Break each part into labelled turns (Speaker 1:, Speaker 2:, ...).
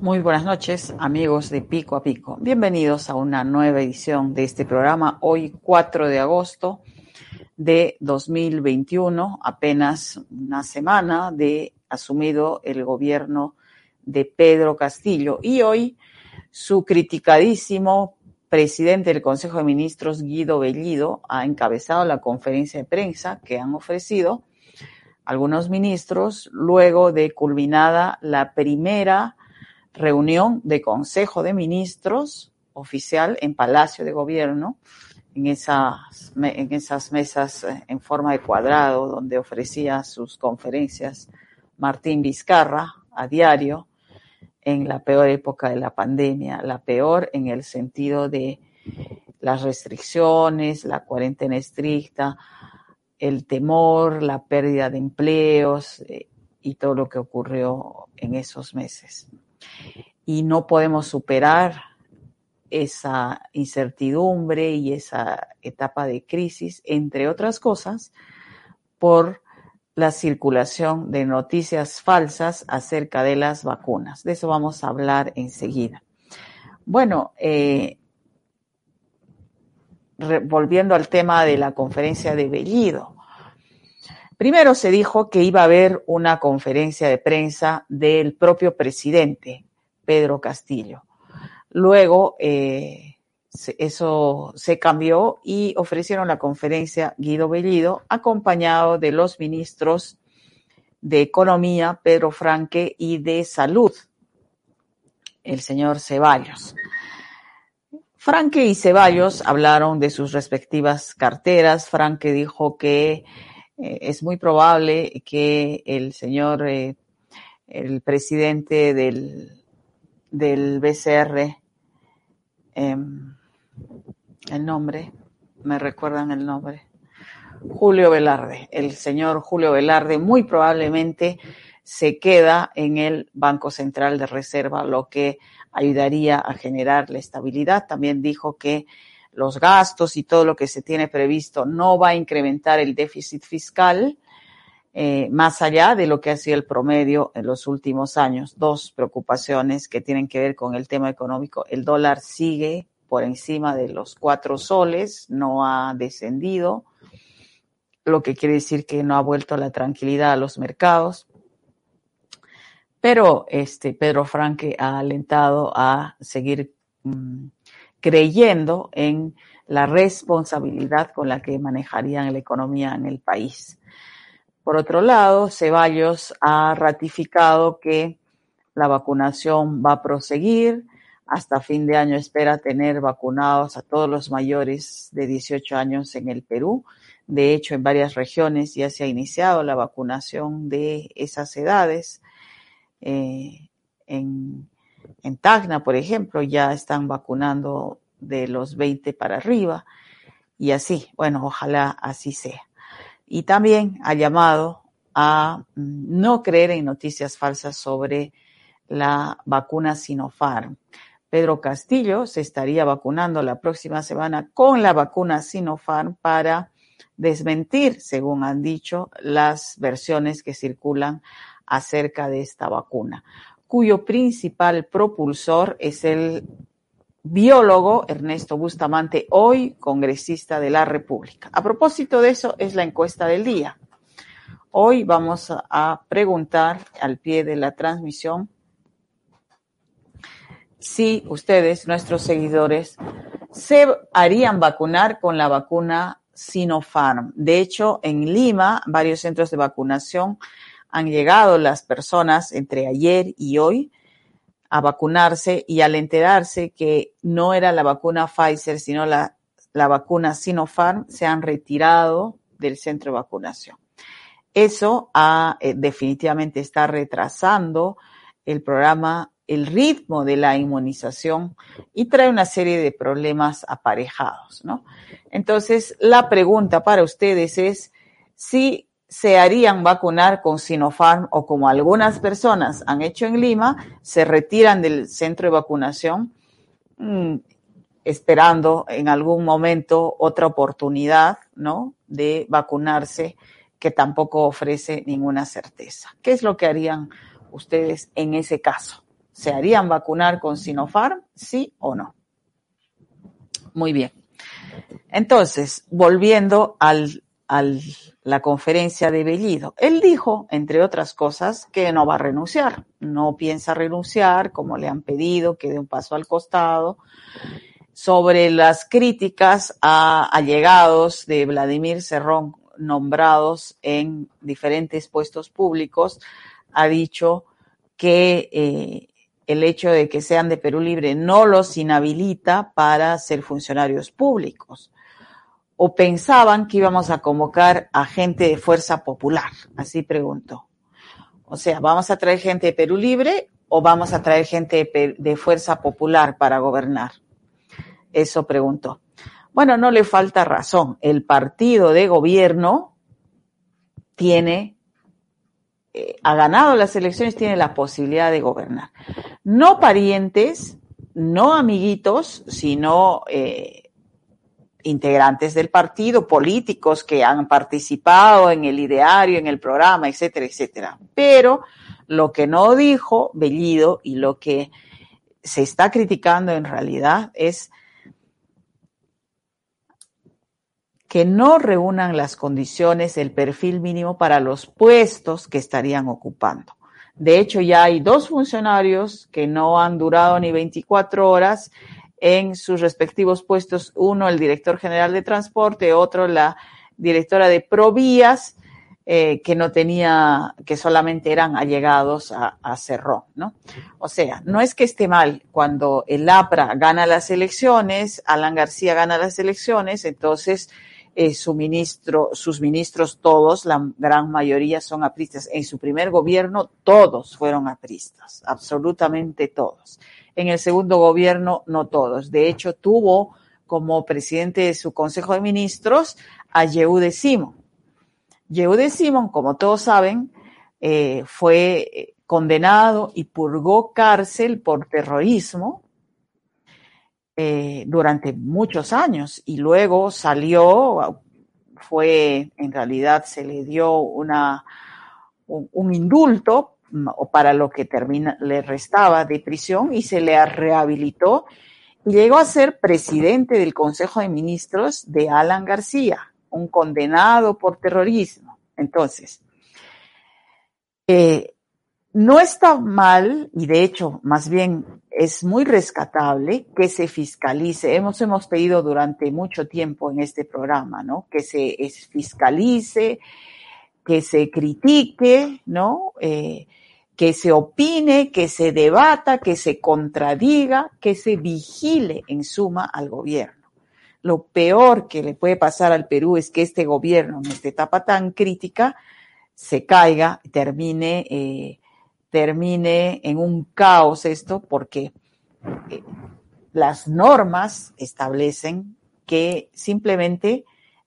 Speaker 1: Muy buenas noches, amigos de Pico a Pico. Bienvenidos a una nueva edición de este programa, hoy 4 de agosto de 2021, apenas una semana de asumido el gobierno de Pedro Castillo. Y hoy su criticadísimo presidente del Consejo de Ministros, Guido Bellido, ha encabezado la conferencia de prensa que han ofrecido algunos ministros luego de culminada la primera reunión de Consejo de Ministros oficial en Palacio de Gobierno, en esas, en esas mesas eh, en forma de cuadrado donde ofrecía sus conferencias Martín Vizcarra a diario en la peor época de la pandemia, la peor en el sentido de las restricciones, la cuarentena estricta, el temor, la pérdida de empleos eh, y todo lo que ocurrió en esos meses. Y no podemos superar esa incertidumbre y esa etapa de crisis, entre otras cosas, por la circulación de noticias falsas acerca de las vacunas. De eso vamos a hablar enseguida. Bueno, eh, volviendo al tema de la conferencia de Bellido. Primero se dijo que iba a haber una conferencia de prensa del propio presidente, Pedro Castillo. Luego, eh, eso se cambió y ofrecieron la conferencia Guido Bellido, acompañado de los ministros de Economía, Pedro Franque, y de Salud, el señor Ceballos. Franque y Ceballos hablaron de sus respectivas carteras. Franque dijo que eh, es muy probable que el señor, eh, el presidente del del BCR, em, el nombre, me recuerdan el nombre, Julio Velarde. El señor Julio Velarde muy probablemente se queda en el Banco Central de Reserva, lo que ayudaría a generar la estabilidad. También dijo que los gastos y todo lo que se tiene previsto no va a incrementar el déficit fiscal, eh, más allá de lo que ha sido el promedio en los últimos años. Dos preocupaciones que tienen que ver con el tema económico. El dólar sigue por encima de los cuatro soles, no ha descendido, lo que quiere decir que no ha vuelto la tranquilidad a los mercados. Pero este Pedro Franque ha alentado a seguir mm, creyendo en la responsabilidad con la que manejarían la economía en el país. Por otro lado, Ceballos ha ratificado que la vacunación va a proseguir. Hasta fin de año espera tener vacunados a todos los mayores de 18 años en el Perú. De hecho, en varias regiones ya se ha iniciado la vacunación de esas edades. Eh, en, en Tacna, por ejemplo, ya están vacunando de los 20 para arriba. Y así, bueno, ojalá así sea y también ha llamado a mm, no creer en noticias falsas sobre la vacuna Sinopharm. Pedro Castillo se estaría vacunando la próxima semana con la vacuna Sinopharm para desmentir, según han dicho, las versiones que circulan acerca de esta vacuna, cuyo principal propulsor es el biólogo Ernesto Bustamante, hoy congresista de la República. A propósito de eso, es la encuesta del día. Hoy vamos a preguntar al pie de la transmisión si ustedes, nuestros seguidores, se harían vacunar con la vacuna Sinopharm. De hecho, en Lima, varios centros de vacunación han llegado las personas entre ayer y hoy a vacunarse y al enterarse que no era la vacuna Pfizer, sino la, la vacuna Sinopharm, se han retirado del centro de vacunación. Eso eh, definitivamente está retrasando el programa, el ritmo de la inmunización y trae una serie de problemas aparejados, ¿no? Entonces, la pregunta para ustedes es si se harían vacunar con Sinopharm o como algunas personas han hecho en Lima, se retiran del centro de vacunación mmm, esperando en algún momento otra oportunidad, ¿no? De vacunarse que tampoco ofrece ninguna certeza. ¿Qué es lo que harían ustedes en ese caso? ¿Se harían vacunar con Sinopharm, sí o no? Muy bien. Entonces, volviendo al, al, la conferencia de Bellido, él dijo, entre otras cosas, que no va a renunciar, no piensa renunciar, como le han pedido, que dé un paso al costado. Sobre las críticas a allegados de Vladimir Cerrón nombrados en diferentes puestos públicos, ha dicho que eh, el hecho de que sean de Perú Libre no los inhabilita para ser funcionarios públicos. O pensaban que íbamos a convocar a gente de Fuerza Popular, así preguntó. O sea, ¿vamos a traer gente de Perú Libre o vamos a traer gente de, Fuerza Popular para gobernar? Eso preguntó. Bueno, no le falta razón. El partido de gobierno tiene eh, ha ganado las elecciones, tiene la posibilidad de gobernar. No parientes, no amiguitos, sino eh, integrantes del partido, políticos que han participado en el ideario, en el programa, etcétera, etcétera. Pero lo que no dijo Bellido y lo que se está criticando en realidad es que no reúnan las condiciones, el perfil mínimo para los puestos que estarían ocupando. De hecho, ya hay dos funcionarios que no han durado ni 24 horas en sus respectivos puestos. Uno, el director general de transporte, otro, la directora de Provías, eh, que no tenía, que solamente eran allegados a, a Cerrón, ¿no? O sea, no es que esté mal cuando el APRA gana las elecciones, Alan García gana las elecciones, entonces eh, su ministro, sus ministros todos, la gran mayoría son apristas. En su primer gobierno todos fueron apristas, absolutamente todos. En el segundo gobierno no todos. De hecho, tuvo como presidente de su Consejo de Ministros a Yehude Simon. Yehude Simon, como todos saben, eh, fue condenado y purgó cárcel por terrorismo eh, durante muchos años y luego salió, fue, en realidad se le dio una, un, un indulto o para lo que termina, le restaba de prisión y se le rehabilitó y llegó a ser presidente del Consejo de Ministros de Alan García, un condenado por terrorismo. Entonces, eh, no está mal, y de hecho, más bien es muy rescatable que se fiscalice. Hemos, hemos pedido durante mucho tiempo en este programa, ¿no? Que se fiscalice, que se critique, ¿no? Eh, que se opine, que se debata, que se contradiga, que se vigile en suma al gobierno. Lo peor que le puede pasar al Perú es que este gobierno, en esta etapa tan crítica, se caiga, termine eh, termine en un caos esto porque eh, las normas establecen que simplemente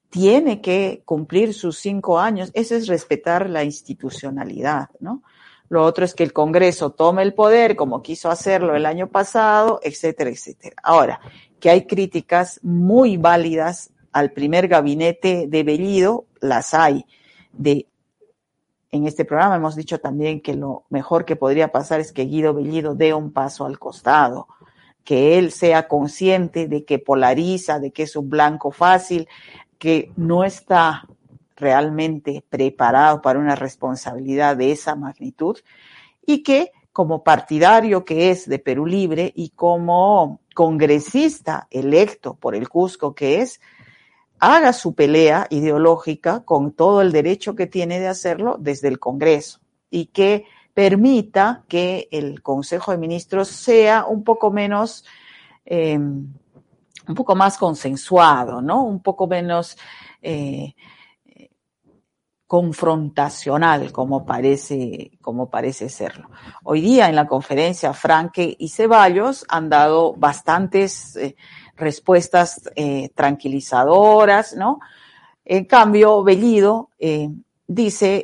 Speaker 1: tiene que cumplir sus cinco años. Eso es respetar la institucionalidad, ¿no? Lo otro es que el Congreso tome el poder como quiso hacerlo el año pasado, etcétera, etcétera. Ahora, que hay críticas muy válidas al primer gabinete de Bellido, las hay, de en este programa hemos dicho también que lo mejor que podría pasar es que Guido Bellido dé un paso al costado, que él sea consciente de que polariza, de que es un blanco fácil, que no está realmente preparado para una responsabilidad de esa magnitud y que como partidario que es de Perú Libre y como congresista electo por el Cusco que es, haga su pelea ideológica con todo el derecho que tiene de hacerlo desde el Congreso y que permita que el Consejo de Ministros sea un poco menos, eh, un poco más consensuado, ¿no? Un poco menos eh, confrontacional, como parece, como parece serlo. Hoy día en la conferencia, Franque y Ceballos han dado bastantes eh, respuestas eh, tranquilizadoras, ¿no? En cambio, Bellido eh, dice,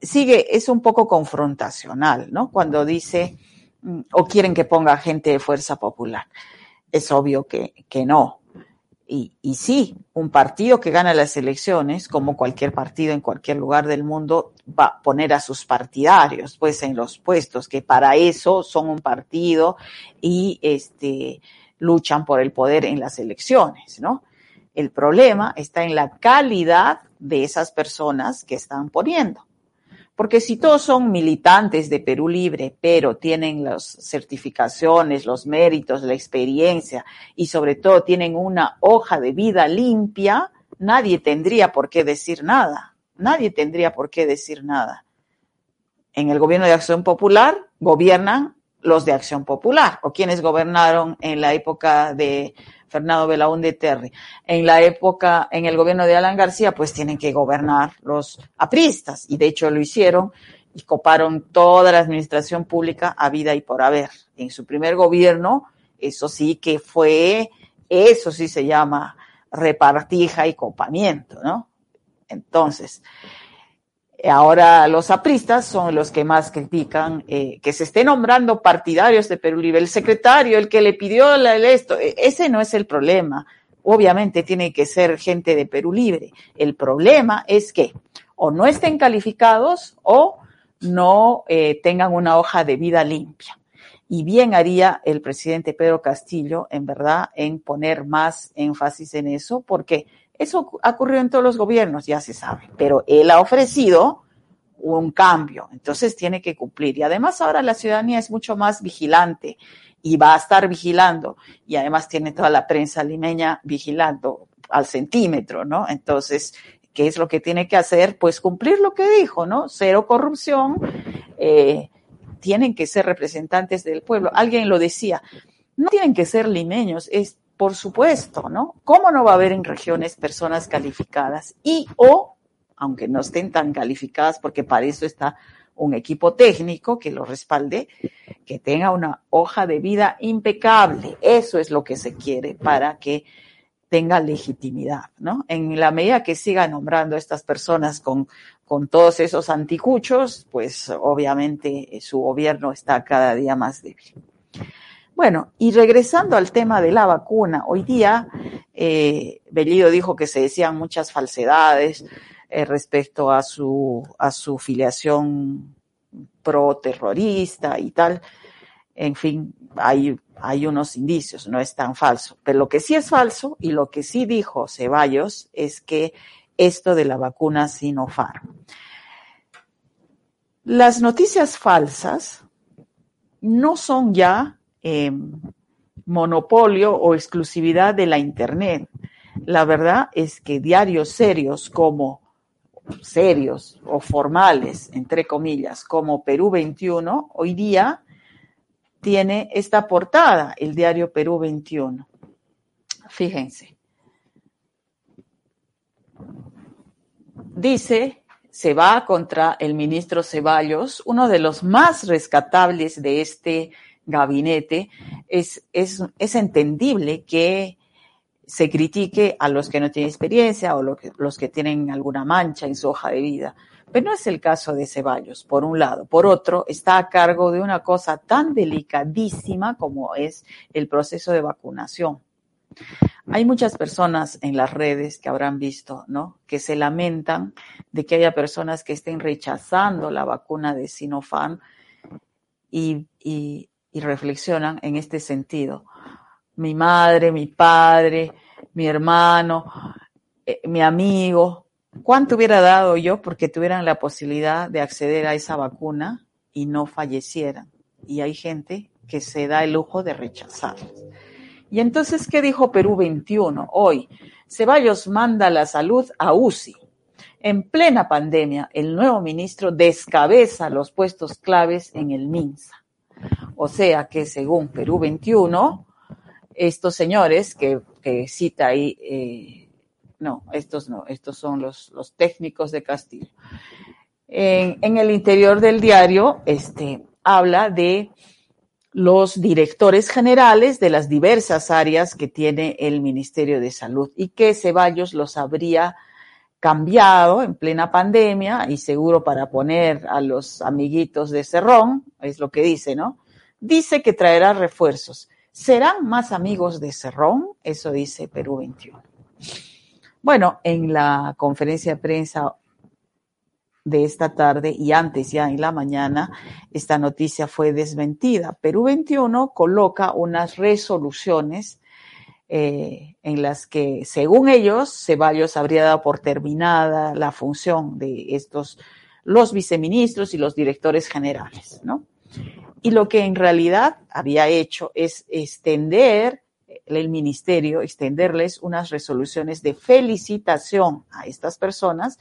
Speaker 1: sigue, es un poco confrontacional, ¿no? Cuando dice, mm, o quieren que ponga gente de fuerza popular. Es obvio que, que no. Y, y, sí, un partido que gana las elecciones, como cualquier partido en cualquier lugar del mundo, va a poner a sus partidarios, pues, en los puestos, que para eso son un partido y este, luchan por el poder en las elecciones, ¿no? El problema está en la calidad de esas personas que están poniendo. Porque si todos son militantes de Perú Libre, pero tienen las certificaciones, los méritos, la experiencia y sobre todo tienen una hoja de vida limpia, nadie tendría por qué decir nada. Nadie tendría por qué decir nada. En el gobierno de Acción Popular gobiernan los de Acción Popular o quienes gobernaron en la época de Fernando Belaúnde Terry. En la época, en el gobierno de Alan García, pues tienen que gobernar los apristas, y de hecho lo hicieron y coparon toda la administración pública a vida y por haber. En su primer gobierno, eso sí que fue, eso sí se llama repartija y copamiento, ¿no? Entonces, Ahora los apristas son los que más critican eh, que se esté nombrando partidarios de Perú Libre. El secretario, el que le pidió esto, e, ese no es el problema. Obviamente tiene que ser gente de Perú Libre. El problema es que o no estén calificados o no eh, tengan una hoja de vida limpia. Y bien haría el presidente Pedro Castillo, en verdad, en poner más énfasis en eso, porque eso ha ocurrido en todos los gobiernos, ya se sabe, pero él ha ofrecido un cambio, entonces tiene que cumplir. Y además ahora la ciudadanía es mucho más vigilante y va a estar vigilando y además tiene toda la prensa limeña vigilando al centímetro, ¿no? Entonces, ¿qué es lo que tiene que hacer? Pues cumplir lo que dijo, ¿no? Cero corrupción, eh, tienen que ser representantes del pueblo. Alguien lo decía, no tienen que ser limeños, es por supuesto, ¿no? ¿Cómo no va a haber en regiones personas calificadas y o, aunque no estén tan calificadas, porque para eso está un equipo técnico que lo respalde, que tenga una hoja de vida impecable. Eso es lo que se quiere para que tenga legitimidad, ¿no? En la medida que siga nombrando a estas personas con, con todos esos anticuchos, pues obviamente su gobierno está cada día más débil. Bueno, y regresando al tema de la vacuna, hoy día eh, Bellido dijo que se decían muchas falsedades eh, respecto a su, a su filiación pro-terrorista y tal. En fin, hay, hay unos indicios, no es tan falso. Pero lo que sí es falso y lo que sí dijo Ceballos es que esto de la vacuna Sinopharm. Las noticias falsas no son ya eh, monopolio o exclusividad de la Internet. La verdad es que diarios serios como serios o formales, entre comillas, como Perú 21, hoy día tiene esta portada, el diario Perú 21. Fíjense. Dice, se va contra el ministro Ceballos, uno de los más rescatables de este gabinete, es, es, es entendible que se critique a los que no tienen experiencia o los que tienen alguna mancha en su hoja de vida. Pero no es el caso de Ceballos, por un lado. Por otro, está a cargo de una cosa tan delicadísima como es el proceso de vacunación. Hay muchas personas en las redes que habrán visto, ¿no? Que se lamentan de que haya personas que estén rechazando la vacuna de Sinopharm y, y, y reflexionan en este sentido. Mi madre, mi padre, mi hermano, eh, mi amigo, ¿cuánto hubiera dado yo porque tuvieran la posibilidad de acceder a esa vacuna y no fallecieran? Y hay gente que se da el lujo de rechazarlas. Y entonces, ¿qué dijo Perú 21 hoy? Ceballos manda la salud a UCI. En plena pandemia, el nuevo ministro descabeza los puestos claves en el MINSA. O sea que según Perú 21, estos señores que, cita ahí, eh, no, estos no, estos son los, los técnicos de Castillo. En, en, el interior del diario, este, habla de los directores generales de las diversas áreas que tiene el Ministerio de Salud y que Ceballos los habría cambiado en plena pandemia y seguro para poner a los amiguitos de Cerrón, es lo que dice, ¿no? Dice que traerá refuerzos. ¿Serán más amigos de Cerrón? Eso dice Perú 21. Bueno, en la conferencia de prensa de esta tarde y antes ya en la mañana, esta noticia fue desmentida. Perú 21 coloca unas resoluciones eh, en las que, según ellos, Ceballos habría dado por terminada la función de estos, los viceministros y los directores generales, ¿no? Y lo que en realidad había hecho es extender el ministerio, extenderles unas resoluciones de felicitación a estas personas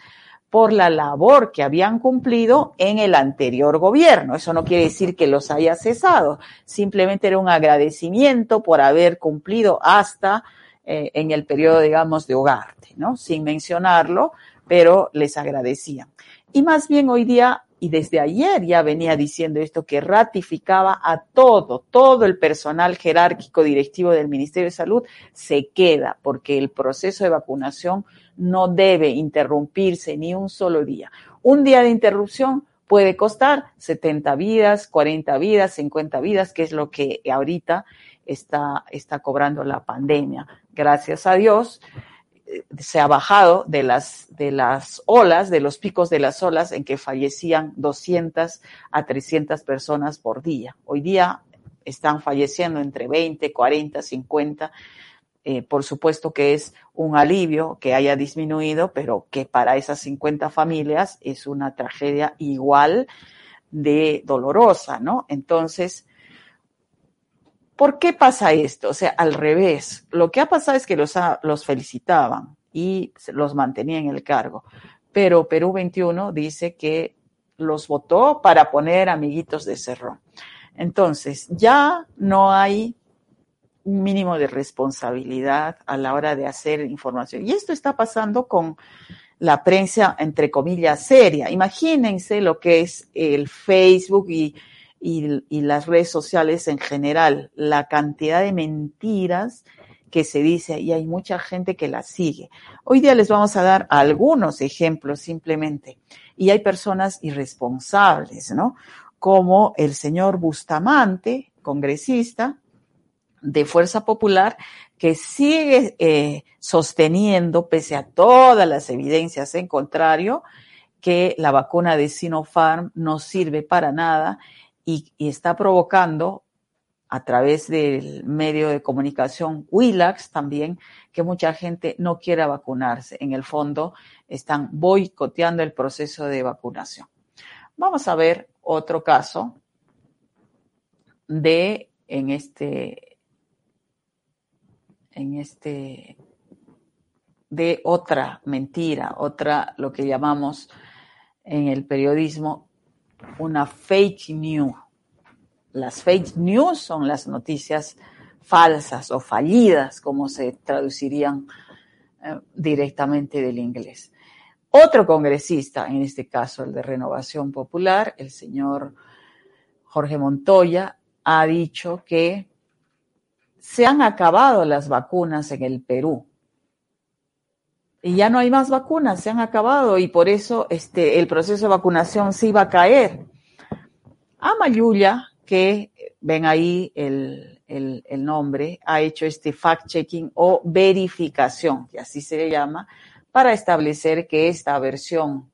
Speaker 1: por la labor que habían cumplido en el anterior gobierno. Eso no quiere decir que los haya cesado, simplemente era un agradecimiento por haber cumplido hasta eh, en el periodo, digamos, de Hogarte, ¿no? Sin mencionarlo, pero les agradecían. Y más bien hoy día, y desde ayer ya venía diciendo esto, que ratificaba a todo, todo el personal jerárquico directivo del Ministerio de Salud se queda, porque el proceso de vacunación no debe interrumpirse ni un solo día. Un día de interrupción puede costar 70 vidas, 40 vidas, 50 vidas, que es lo que ahorita está, está cobrando la pandemia. Gracias a Dios se ha bajado de las, de las olas, de los picos de las olas en que fallecían 200 a 300 personas por día. Hoy día están falleciendo entre 20, 40, 50 eh, por supuesto que es un alivio que haya disminuido, pero que para esas 50 familias es una tragedia igual de dolorosa, ¿no? Entonces, ¿por qué pasa esto? O sea, al revés, lo que ha pasado es que los, felicitaban y los mantenían en el cargo, pero Perú 21 dice que los votó para poner amiguitos de Cerrón. Entonces, ya no hay un mínimo de responsabilidad a la hora de hacer información. Y esto está pasando con la prensa, entre comillas, seria. Imagínense lo que es el Facebook y, y, las redes sociales en general, la cantidad de mentiras que se dice y hay mucha gente que la sigue. Hoy día les vamos a dar algunos ejemplos simplemente. Y hay personas irresponsables, ¿no? Como el señor Bustamante, congresista, de Fuerza Popular que sigue eh, sosteniendo, pese a todas las evidencias en contrario, que la vacuna de Sinopharm no sirve para nada y, está provocando a través del medio de comunicación Willax también, que mucha gente no quiera vacunarse. En el fondo, están boicoteando el proceso de vacunación. Vamos a ver otro caso de, en este en este de otra mentira, otra lo que llamamos en el periodismo una fake news. Las fake news son las noticias falsas o fallidas, como se traducirían eh, directamente del inglés. Otro congresista, en este caso el de Renovación Popular, el señor Jorge Montoya, ha dicho que se han acabado las vacunas en el Perú. Y ya no hay más vacunas, se han acabado y por eso este, el proceso de vacunación se iba a caer. Amayuya, que ven ahí el, el nombre, ha hecho este fact-checking o verificación, que así se le llama, para establecer que esta versión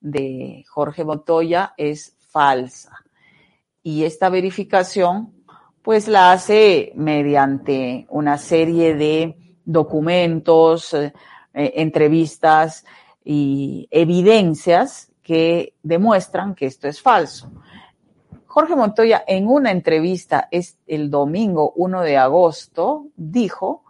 Speaker 1: de Jorge Montoya es falsa. Y esta verificación pues la hace mediante una serie de documentos, eh, entrevistas y evidencias que demuestran que esto es falso. Jorge Montoya en una entrevista el domingo 1 de agosto dijo,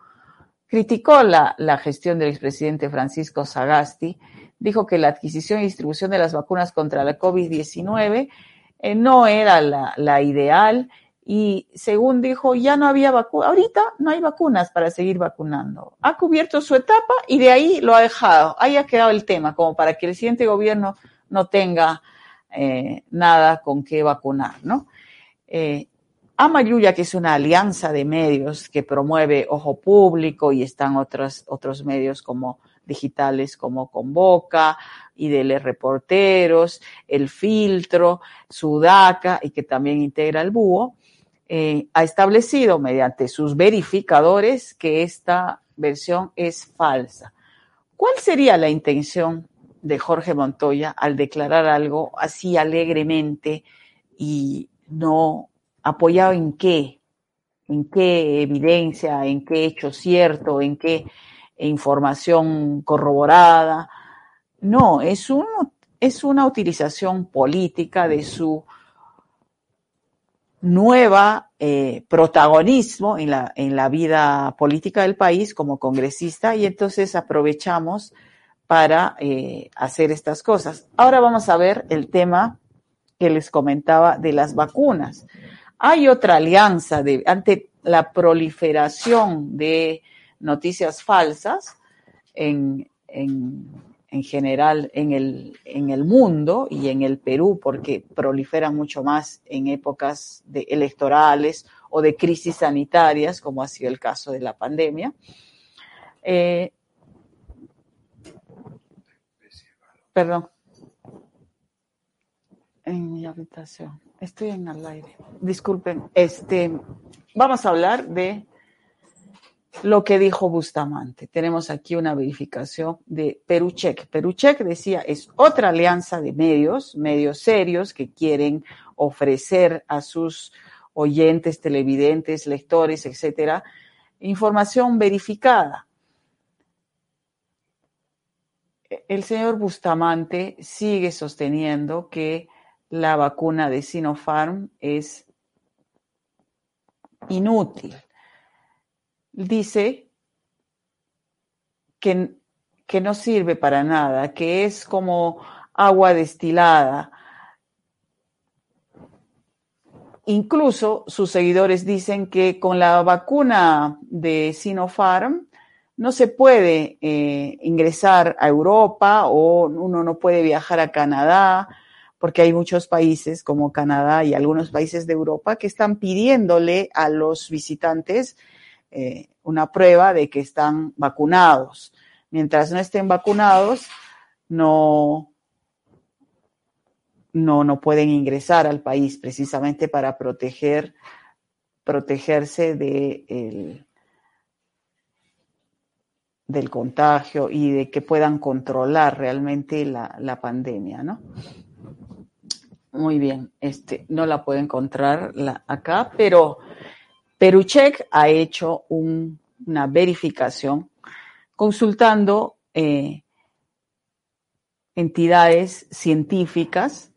Speaker 1: criticó la, gestión del expresidente Francisco Sagasti, dijo que la adquisición y distribución de las vacunas contra la COVID-19 eh, no era la, la ideal y según dijo, ya no había vacunas, ahorita no hay vacunas para seguir vacunando. Ha cubierto su etapa y de ahí lo ha dejado. Ahí ha quedado el tema, como para que el siguiente gobierno no tenga eh, nada con qué vacunar, ¿no? Eh, Amayuya, que es una alianza de medios que promueve Ojo Público y están otros, otros medios como digitales como Convoca, IDL Reporteros, El Filtro, Sudaca y que también integra el Búho, eh, ha establecido mediante sus verificadores que esta versión es falsa. ¿Cuál sería la intención de Jorge Montoya al declarar algo así alegremente y no apoyado en qué? ¿En qué evidencia? ¿En qué hecho cierto? ¿En qué información corroborada? No, es, un, es una utilización política de su nueva eh, protagonismo en la, en la vida política del país como congresista y entonces aprovechamos para eh, hacer estas cosas. Ahora vamos a ver el tema que les comentaba de las vacunas. Hay otra alianza de, ante la proliferación de noticias falsas en, en, en general en el, en el mundo y en el Perú, porque proliferan mucho más en épocas electorales o de crisis sanitarias, como ha sido el caso de la pandemia. Eh, perdón. En mi habitación. Estoy en el aire. Disculpen. Este, vamos a hablar de lo que dijo Bustamante. Tenemos aquí una verificación de Peruchek. Peruchek decía, es otra alianza de medios, medios serios que quieren ofrecer a sus oyentes, televidentes, lectores, etcétera, información verificada. El señor Bustamante sigue sosteniendo que la vacuna de Sinopharm es inútil dice que, que no sirve para nada, que es como agua destilada. Incluso sus seguidores dicen que con la vacuna de Sinopharm no se puede eh, ingresar a Europa o uno no puede viajar a Canadá, porque hay muchos países como Canadá y algunos países de Europa que están pidiéndole a los visitantes eh, una prueba de que están vacunados. Mientras no estén vacunados, no, no, no pueden ingresar al país precisamente para proteger, protegerse de del contagio y de que puedan controlar realmente la, la pandemia, ¿no? Muy bien, este, no la puedo encontrar acá, pero Peruchek ha hecho una verificación consultando eh, entidades científicas,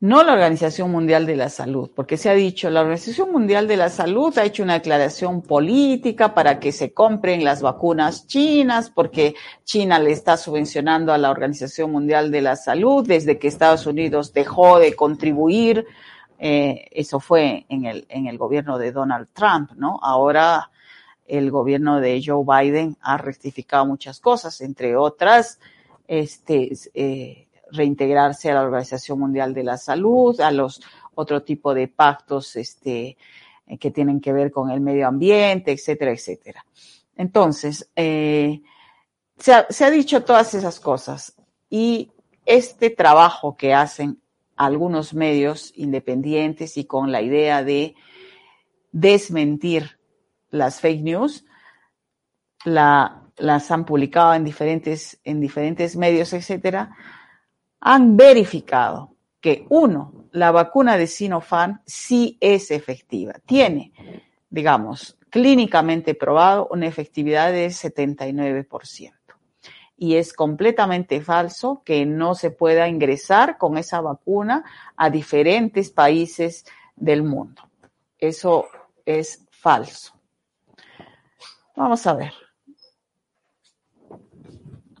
Speaker 1: no la Organización Mundial de la Salud, porque se ha dicho, la Organización Mundial de la Salud ha hecho una declaración política para que se compren las vacunas chinas, porque China le está subvencionando a la Organización Mundial de la Salud desde que Estados Unidos dejó de contribuir eh, eso fue en el, en el gobierno de Donald Trump, ¿no? Ahora el gobierno de Joe Biden ha rectificado muchas cosas, entre otras, este, eh, reintegrarse a la Organización Mundial de la Salud, a los otro tipo de pactos, este, eh, que tienen que ver con el medio ambiente, etcétera, etcétera. Entonces, se, ha, se ha dicho todas esas cosas y este trabajo que hacen algunos medios independientes y con la idea de desmentir las fake news, las han publicado en diferentes, en diferentes medios, etcétera, han verificado que uno, la vacuna de Sinopharm sí es efectiva. Tiene, digamos, clínicamente probado una efectividad de 79% y es completamente falso que no se pueda ingresar con esa vacuna a diferentes países del mundo. Eso es falso. Vamos a ver.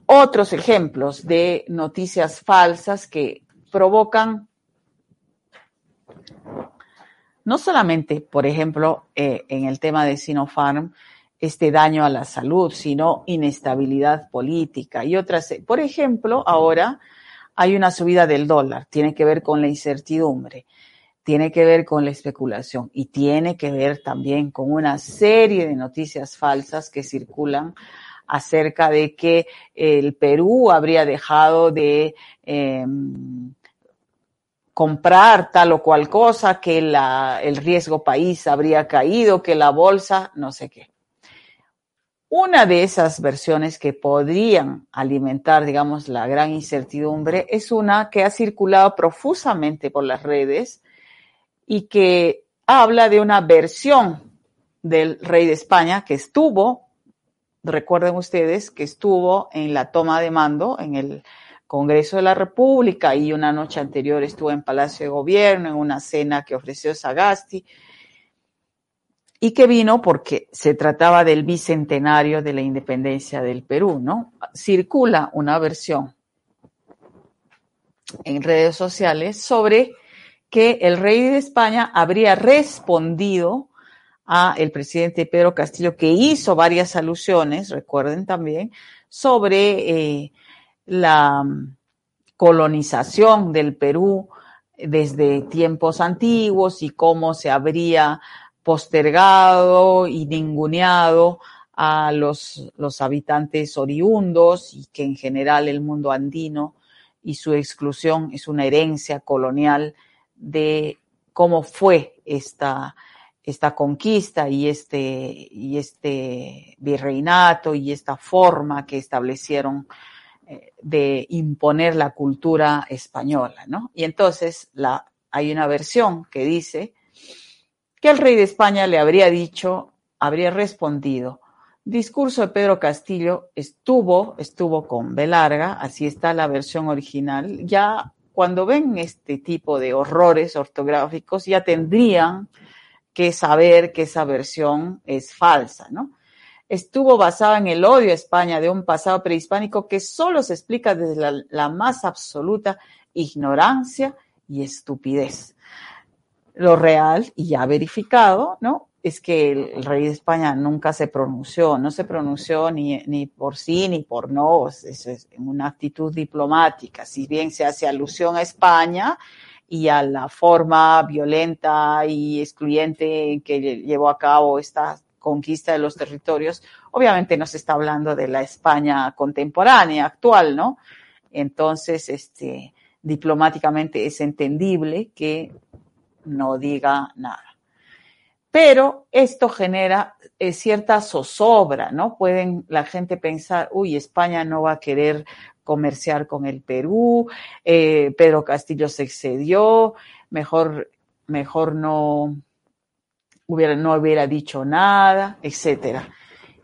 Speaker 1: Otros ejemplos de noticias falsas que provocan no solamente, por ejemplo, eh, en el tema de Sinopharm, este daño a la salud, sino inestabilidad política y otras. Por ejemplo, ahora hay una subida del dólar, tiene que ver con la incertidumbre, tiene que ver con la especulación y tiene que ver también con una serie de noticias falsas que circulan acerca de que el Perú habría dejado de eh, comprar tal o cual cosa, que la, el riesgo país habría caído, que la bolsa, no sé qué. Una de esas versiones que podrían alimentar, digamos, la gran incertidumbre es una que ha circulado profusamente por las redes y que habla de una versión del rey de España que estuvo, recuerden ustedes, que estuvo en la toma de mando en el Congreso de la República y una noche anterior estuvo en Palacio de Gobierno en una cena que ofreció Sagasti y que vino porque se trataba del bicentenario de la independencia del Perú, ¿no? Circula una versión en redes sociales sobre que el rey de España habría respondido a el presidente Pedro Castillo, que hizo varias alusiones, recuerden también, sobre eh, la mm, colonización del Perú desde tiempos antiguos y cómo se habría postergado y ninguneado a los, los habitantes oriundos y que en general el mundo andino y su exclusión es una herencia colonial de cómo fue esta, esta conquista y este, y este virreinato y esta forma que establecieron de imponer la cultura española, ¿no? Y entonces la, hay una versión que dice que el rey de España le habría dicho, habría respondido, discurso de Pedro Castillo estuvo, estuvo con B así está la versión original. Ya cuando ven este tipo de horrores ortográficos, ya tendrían que saber que esa versión es falsa, ¿no? estuvo basada en el odio a España de un pasado prehispánico que solo se explica desde la más absoluta ignorancia y estupidez. Lo real, y ya verificado, ¿no? Es que el, rey de España nunca se pronunció, no se pronunció ni, ni por sí ni por no, eso es una actitud diplomática. Si bien se hace alusión a España y a la forma violenta y excluyente que llevó a cabo esta conquista de los territorios, obviamente no se está hablando de la España contemporánea, actual, ¿no? Entonces, este, diplomáticamente es entendible que no diga nada. Pero esto genera eh, cierta zozobra, ¿no? Pueden la gente pensar, uy, España no va a querer comerciar con el Perú, eh, Pedro Castillo se excedió, mejor, mejor no, hubiera, no hubiera dicho nada, etcétera.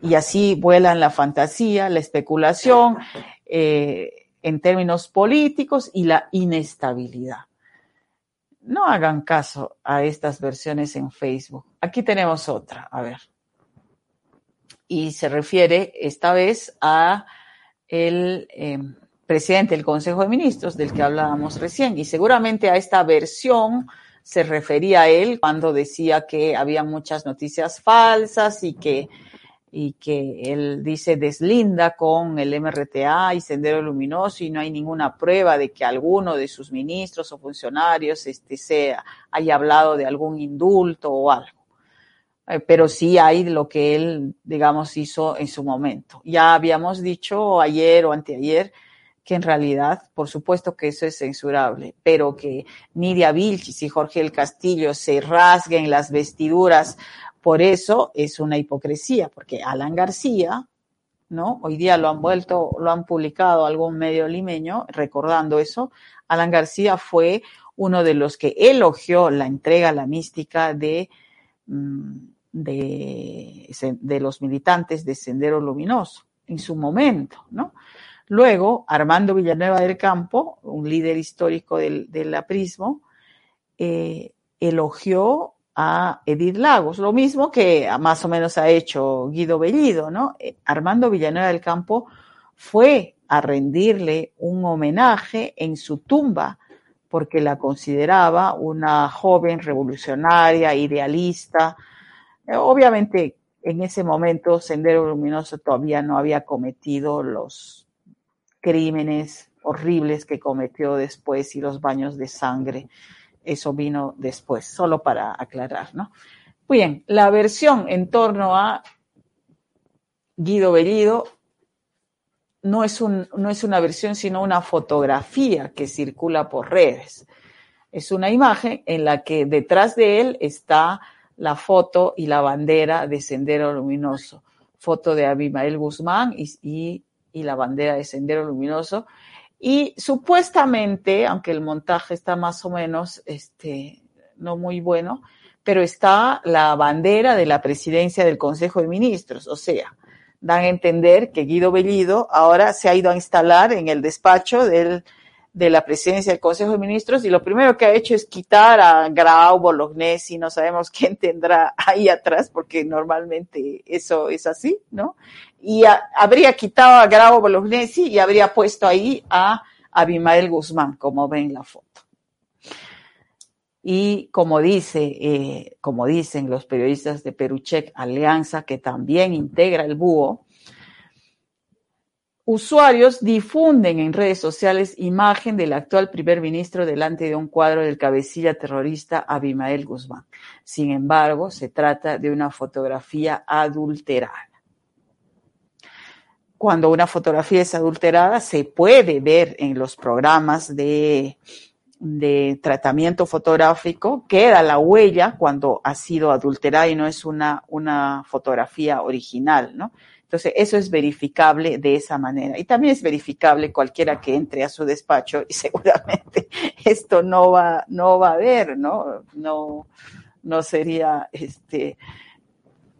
Speaker 1: Y así vuelan la fantasía, la especulación eh, en términos políticos y la inestabilidad. No hagan caso a estas versiones en Facebook. Aquí tenemos otra, a ver. Y se refiere esta vez a el eh, presidente del Consejo de Ministros del que hablábamos recién y seguramente a esta versión se refería a él cuando decía que había muchas noticias falsas y que, y que él dice deslinda con el MRTA y Sendero Luminoso y no hay ninguna prueba de que alguno de sus ministros o funcionarios este, sea, haya hablado de algún indulto o algo. Eh, pero sí hay lo que él, digamos, hizo en su momento. Ya habíamos dicho ayer o anteayer que en realidad, por supuesto que eso es censurable, pero que Nidia Vilchis y Jorge el Castillo se rasguen las vestiduras, por eso es una hipocresía, porque Alan García, ¿no? Hoy día lo han vuelto, lo han publicado algún medio limeño recordando eso. Alan García fue uno de los que elogió la entrega a la mística de, mm, de, los militantes de Sendero Luminoso en su momento, ¿no? Luego, Armando Villanueva del Campo, un líder histórico del, del aprismo, eh, elogió a Edith Lagos, lo mismo que más o menos ha hecho Guido Bellido, ¿no? Eh, Armando Villanueva del Campo fue a rendirle un homenaje en su tumba porque la consideraba una joven revolucionaria, idealista. Eh, obviamente, en ese momento, Sendero Luminoso todavía no había cometido los crímenes horribles que cometió después y los baños de sangre. Eso vino después, solo para aclarar, ¿no? Bien, la versión en torno a Guido Bellido no es, una versión, sino una fotografía que circula por redes. Es una imagen en la que detrás de él está la foto y la bandera de Sendero Luminoso. Foto de Abimael Guzmán y, la bandera de Sendero Luminoso. Y supuestamente, aunque el montaje está más o menos este, no muy bueno, pero está la bandera de la presidencia del Consejo de Ministros. O sea, dan a entender que Guido Bellido ahora se ha ido a instalar en el despacho del, de la presidencia del Consejo de Ministros y lo primero que ha hecho es quitar a Grau, Bolognesi, no sabemos quién tendrá ahí atrás porque normalmente eso es así, ¿no? Y habría quitado a Grau, Bolognesi y habría puesto ahí a Abimael Guzmán, como ven la foto. Y como dice, eh, como dicen los periodistas de Peruchek Alianza, que también integra el búho, usuarios difunden en redes sociales imagen del actual primer ministro delante de un cuadro del cabecilla terrorista Abimael Guzmán. Sin embargo, se trata de una fotografía adulterada. Cuando una fotografía es adulterada, se puede ver en los programas de tratamiento fotográfico, queda la huella cuando ha sido adulterada y no es una, una fotografía original, ¿no? Entonces, eso es verificable de esa manera. Y también es verificable cualquiera que entre a su despacho y seguramente esto no va, no va a ver, ¿no? No, no sería, este,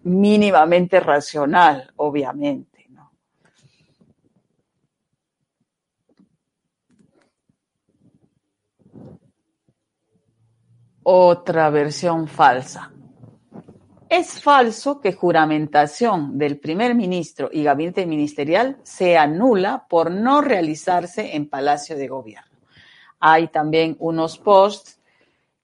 Speaker 1: mínimamente racional, obviamente. otra versión falsa. Es falso que juramentación del primer ministro y gabinete ministerial sea nula por no realizarse en Palacio de Gobierno. Hay también unos posts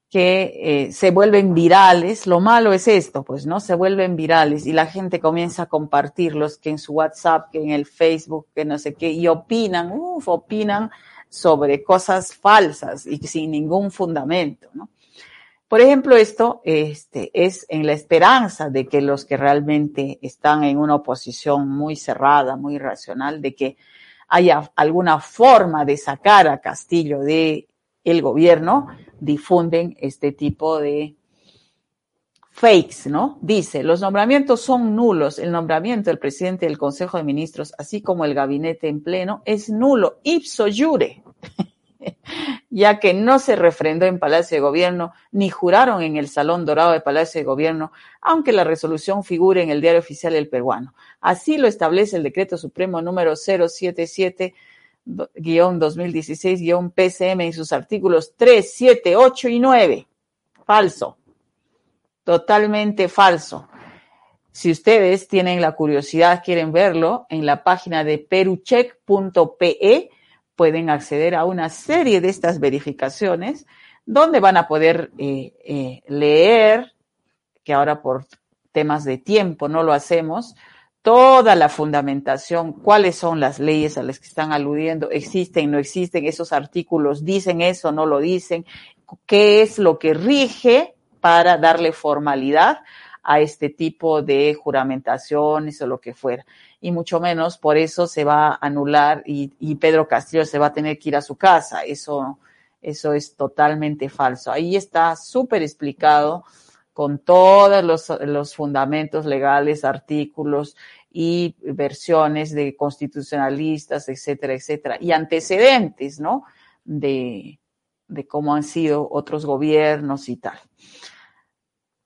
Speaker 1: que eh, se vuelven virales. Lo malo es esto, pues, ¿no? Se vuelven virales y la gente comienza a compartirlos, que en su WhatsApp, que en el Facebook, que no sé qué, y opinan, uff, opinan sobre cosas falsas y sin ningún fundamento, ¿no? Por ejemplo, esto este, es en la esperanza de que los que realmente están en una oposición muy cerrada, muy racional, de que haya alguna forma de sacar a Castillo de el gobierno, difunden este tipo de fakes, ¿no? Dice, los nombramientos son nulos. El nombramiento del presidente del Consejo de Ministros, así como el gabinete en pleno, es nulo, ipso jure. ya que no se refrendó en Palacio de Gobierno ni juraron en el Salón Dorado de Palacio de Gobierno, aunque la resolución figure en el Diario Oficial del Peruano. Así lo establece el Decreto Supremo número 077 2016-PCM en sus artículos 3, 7, 8 y 9. Falso. Totalmente falso. Si ustedes tienen la curiosidad, quieren verlo, en la página de perucheck.pe pueden acceder a una serie de estas verificaciones donde van a poder eh, eh, leer, que ahora por temas de tiempo no lo hacemos, toda la fundamentación, cuáles son las leyes a las que están aludiendo, existen, no existen, esos artículos dicen eso, no lo dicen, qué es lo que rige para darle formalidad a este tipo de juramentaciones o lo que fuera y mucho menos por eso se va a anular y, Pedro Castillo se va a tener que ir a su casa. Eso, eso es totalmente falso. Ahí está súper explicado con todos los, los fundamentos legales, artículos y versiones de constitucionalistas, etcétera, etcétera, y antecedentes, ¿no? De, de cómo han sido otros gobiernos y tal.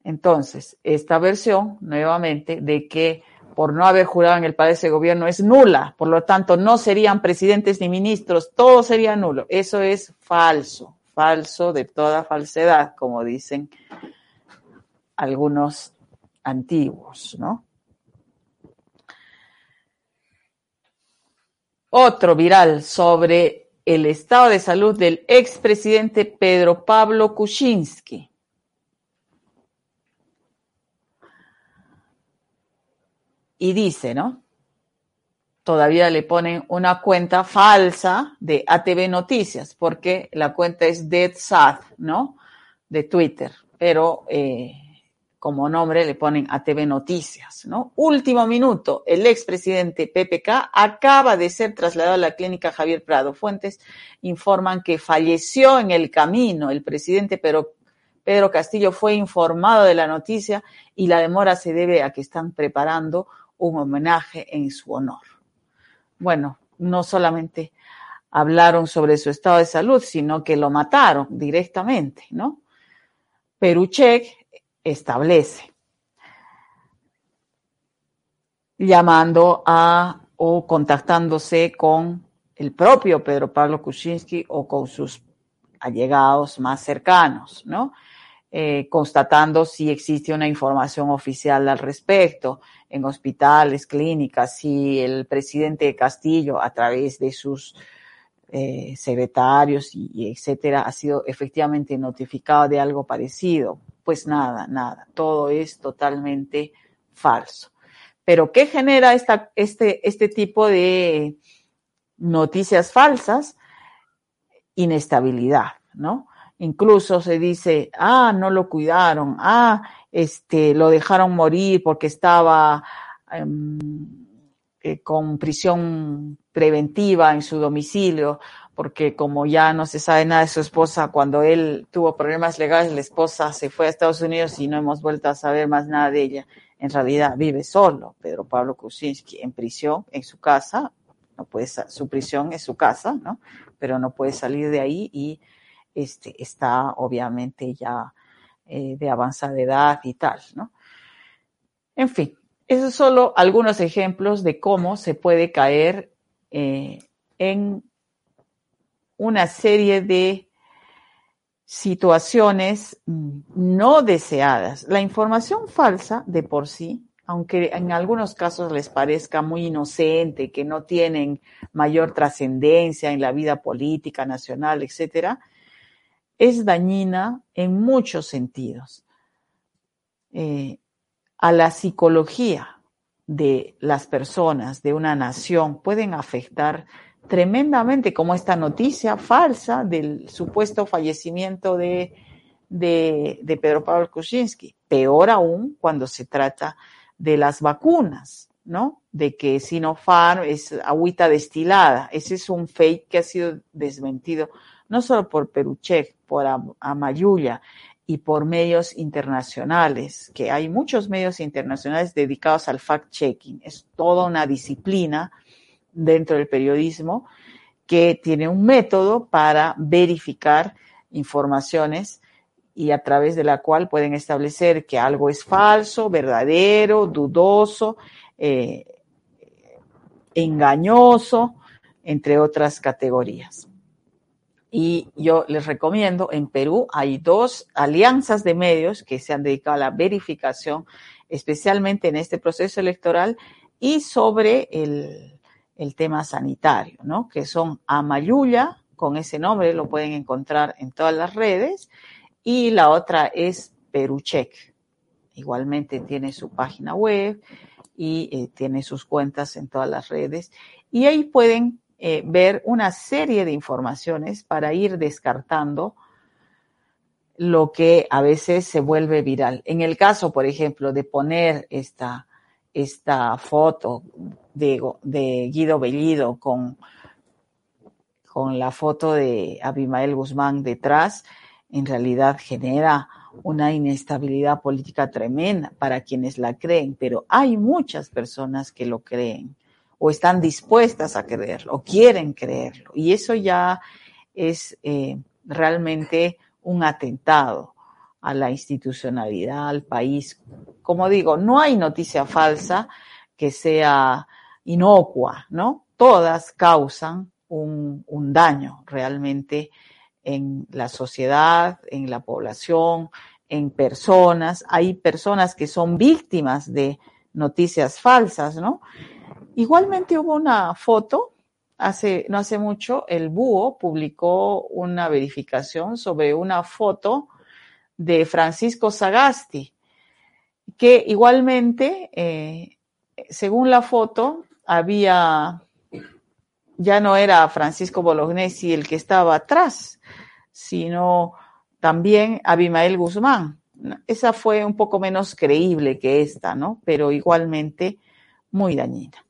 Speaker 1: Entonces, esta versión, nuevamente, de que por no haber jurado en el Palacio de Gobierno es nula, por lo tanto no serían presidentes ni ministros, todo sería nulo. Eso es falso, falso de toda falsedad, como dicen algunos antiguos, ¿no? Otro viral sobre el estado de salud del expresidente Pedro Pablo Kuczynski. Y dice, ¿no? Todavía le ponen una cuenta falsa de ATV Noticias, porque la cuenta es DeadSat, ¿no? De Twitter. Pero eh, como nombre le ponen a TV Noticias, ¿no? Último minuto, el expresidente PPK acaba de ser trasladado a la clínica Javier Prado. Fuentes informan que falleció en el camino. El presidente Pedro, Pedro Castillo fue informado de la noticia y la demora se debe a que están preparando un homenaje en su honor. Bueno, no solamente hablaron sobre su estado de salud, sino que lo mataron directamente, ¿no? Peruchek establece, llamando a o contactándose con el propio Pedro Pablo Kuczynski o con sus allegados más cercanos, ¿no? Eh, constatando si existe una información oficial al respecto en hospitales, clínicas, si el presidente Castillo, a través de sus eh, secretarios y, y, etcétera, ha sido efectivamente notificado de algo parecido. Pues nada, nada, todo es totalmente falso. Pero ¿qué genera esta, este, este tipo de noticias falsas? Inestabilidad, ¿no? Incluso se dice, ah, no lo cuidaron, ah, este, lo dejaron morir porque estaba eh, con prisión preventiva en su domicilio, porque como ya no se sabe nada de su esposa, cuando él tuvo problemas legales, la esposa se fue a Estados Unidos y no hemos vuelto a saber más nada de ella. En realidad vive solo, Pedro Pablo Kuczynski, en prisión, en su casa, no puede, su prisión es su casa, ¿no? Pero no puede salir de ahí y este, está obviamente ya eh, de avanzada edad y tal, ¿no? En fin, esos son solo algunos ejemplos de cómo se puede caer eh, en una serie de situaciones no deseadas. La información falsa de por sí, aunque en algunos casos les parezca muy inocente, que no tienen mayor trascendencia en la vida política nacional, etcétera, es dañina en muchos sentidos. Eh, a la psicología de las personas, de una nación, pueden afectar tremendamente, como esta noticia falsa del supuesto fallecimiento de, de, Pedro Pablo Kuczynski. Peor aún cuando se trata de las vacunas, ¿no? De que Sinopharm es agüita destilada. Ese es un fake que ha sido desmentido no solo por Peruchek, por Amayuya y por medios internacionales, que hay muchos medios internacionales dedicados al fact-checking. Es toda una disciplina dentro del periodismo que tiene un método para verificar informaciones y a través de la cual pueden establecer que algo es falso, verdadero, dudoso, eh, engañoso, entre otras categorías. Y yo les recomiendo, en Perú hay dos alianzas de medios que se han dedicado a la verificación, especialmente en este proceso electoral y sobre el, tema sanitario, ¿no? Que son Amayuya, con ese nombre lo pueden encontrar en todas las redes, y la otra es Perucheck. Igualmente tiene su página web y eh, tiene sus cuentas en todas las redes. Y ahí pueden eh, ver una serie de informaciones para ir descartando lo que a veces se vuelve viral. En el caso, por ejemplo, de poner esta, esta foto de, Guido Bellido con, con la foto de Abimael Guzmán detrás, en realidad genera una inestabilidad política tremenda para quienes la creen, pero hay muchas personas que lo creen o están dispuestas a creerlo o quieren creerlo. Y eso ya es eh, realmente un atentado a la institucionalidad, al país. Como digo, no hay noticia falsa que sea inocua, ¿no? Todas causan un, un daño realmente en la sociedad, en la población, en personas. Hay personas que son víctimas de noticias falsas, ¿no? Igualmente hubo una foto, hace, no hace mucho, el Búho publicó una verificación sobre una foto de Francisco Sagasti, que igualmente, eh, según la foto, había, ya no era Francisco Bolognesi el que estaba atrás, sino también Abimael Guzmán, Esa fue un poco menos creíble que esta, ¿no? Pero igualmente muy dañina.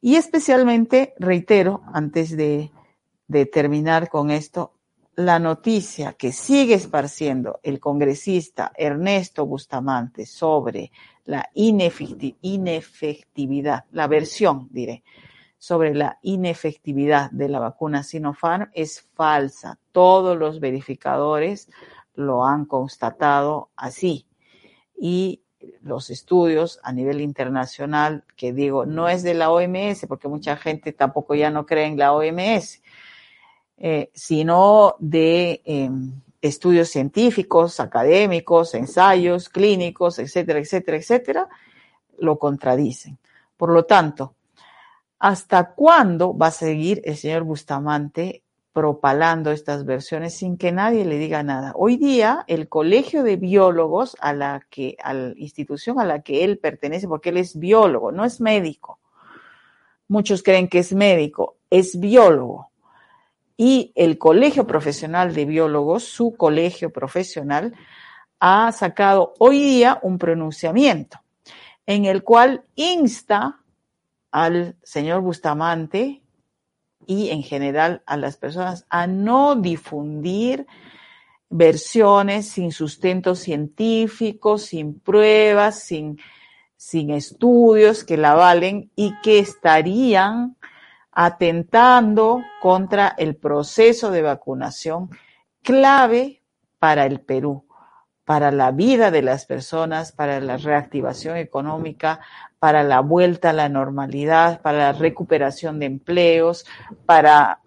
Speaker 1: Y especialmente, reitero, antes de, de terminar con esto, la noticia que sigue esparciendo el congresista Ernesto Bustamante sobre la inefectividad, la versión, diré, sobre la inefectividad de la vacuna Sinopharm es falsa. Todos los verificadores lo han constatado así. Y los estudios a nivel internacional, que digo, no es de la OMS, porque mucha gente tampoco ya no cree en la OMS, eh, sino de em, estudios científicos, académicos, ensayos clínicos, etcétera, etcétera, etcétera, lo contradicen. Por lo tanto, ¿hasta cuándo va a seguir el señor Bustamante propalando estas versiones sin que nadie le diga nada? Hoy día, el Colegio de Biólogos, a la que, a la institución a la que él pertenece, porque él es biólogo, no es médico. Muchos creen que es médico, es biólogo. Y el Colegio Profesional de Biólogos, su colegio profesional, ha sacado hoy día un pronunciamiento en el cual insta al señor Bustamante y en general a las personas a no difundir versiones sin sustento científico, sin pruebas, sin, sin estudios que la valen y que estarían atentando contra el proceso de vacunación clave para el Perú, para la vida de las personas, para la reactivación económica, para la vuelta a la normalidad, para la recuperación de empleos, para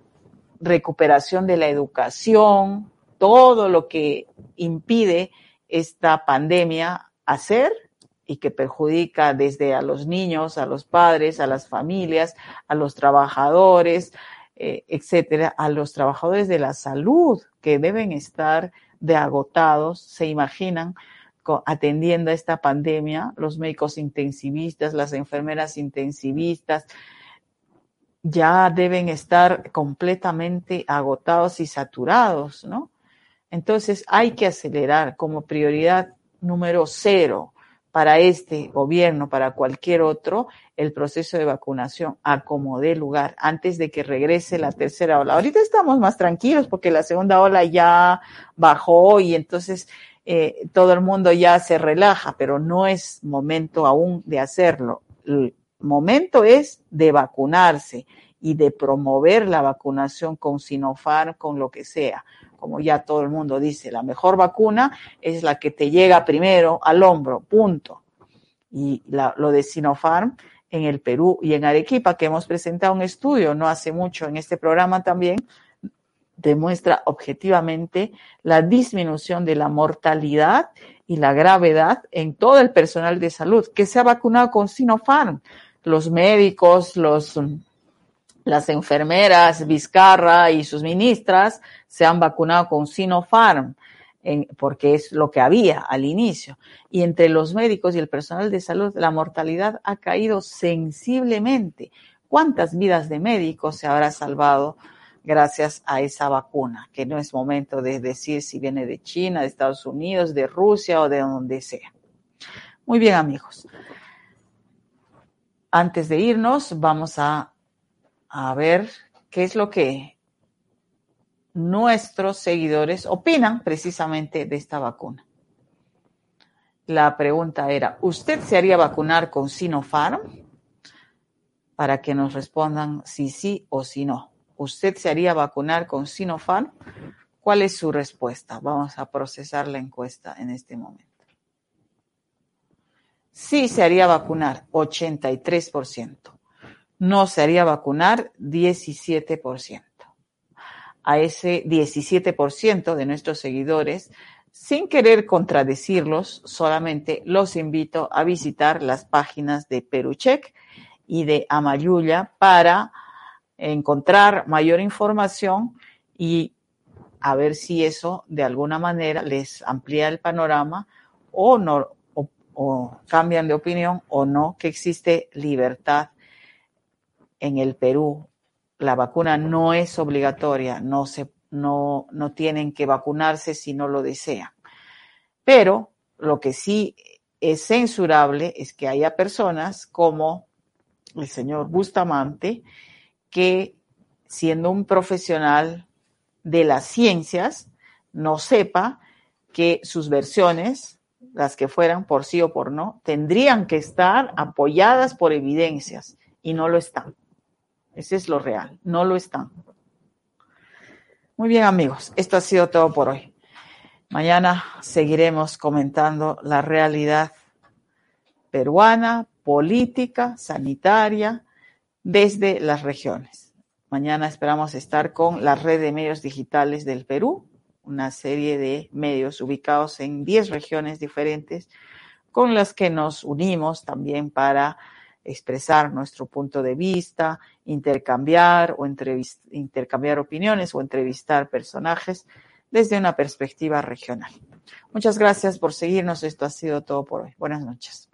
Speaker 1: recuperación de la educación, todo lo que impide esta pandemia hacer y que perjudica desde a los niños, a los padres, a las familias, a los trabajadores, eh, etcétera, a los trabajadores de la salud que deben estar de agotados, se imaginan, atendiendo a esta pandemia, los médicos intensivistas, las enfermeras intensivistas, ya deben estar completamente agotados y saturados, ¿no? Entonces hay que acelerar como prioridad número cero para este gobierno, para cualquier otro, el proceso de vacunación a como dé lugar antes de que regrese la tercera ola. Ahorita estamos más tranquilos porque la segunda ola ya bajó y entonces eh, todo el mundo ya se relaja, pero no es momento aún de hacerlo. El momento es de vacunarse y de promover la vacunación con Sinopharm, con lo que sea como ya todo el mundo dice, la mejor vacuna es la que te llega primero al hombro, punto. Y lo de Sinopharm en el Perú y en Arequipa, que hemos presentado un estudio no hace mucho en este programa también, demuestra objetivamente la disminución de la mortalidad y la gravedad en todo el personal de salud que se ha vacunado con Sinopharm. Los médicos, los las enfermeras Vizcarra y sus ministras se han vacunado con Sinopharm, porque es lo que había al inicio. Y entre los médicos y el personal de salud, la mortalidad ha caído sensiblemente. ¿Cuántas vidas de médicos se habrá salvado gracias a esa vacuna? Que no es momento de decir si viene de China, de Estados Unidos, de Rusia o de donde sea. Muy bien, amigos. Antes de irnos, vamos a a ver qué es lo que nuestros seguidores opinan precisamente de esta vacuna. La pregunta era, ¿usted se haría vacunar con Sinopharm? Para que nos respondan si sí o si no. ¿Usted se haría vacunar con Sinopharm? ¿Cuál es su respuesta? Vamos a procesar la encuesta en este momento. Sí se haría vacunar, 83% no se haría vacunar 17%. A ese 17% de nuestros seguidores, sin querer contradecirlos, solamente los invito a visitar las páginas de Peruchek y de Amayuya para encontrar mayor información y a ver si eso de alguna manera les amplía el panorama o no o cambian de opinión o no que existe libertad en el Perú la vacuna no es obligatoria, no, se, no, no tienen que vacunarse si no lo desean. Pero Lo que sí es censurable es que haya personas como el señor Bustamante que siendo un profesional de las ciencias no sepa que sus versiones, las que fueran por sí o por no, tendrían que estar apoyadas por evidencias y no lo están. Ese es lo real, no lo están. Muy bien amigos, esto ha sido todo por hoy. Mañana seguiremos comentando la realidad peruana, política, sanitaria, desde las regiones. Mañana esperamos estar con la red de medios digitales del Perú, una serie de medios ubicados en 10 regiones diferentes con las que nos unimos también para expresar nuestro punto de vista, intercambiar o intercambiar opiniones o entrevistar personajes desde una perspectiva regional. Muchas gracias por seguirnos. Esto ha sido todo por hoy. Buenas noches.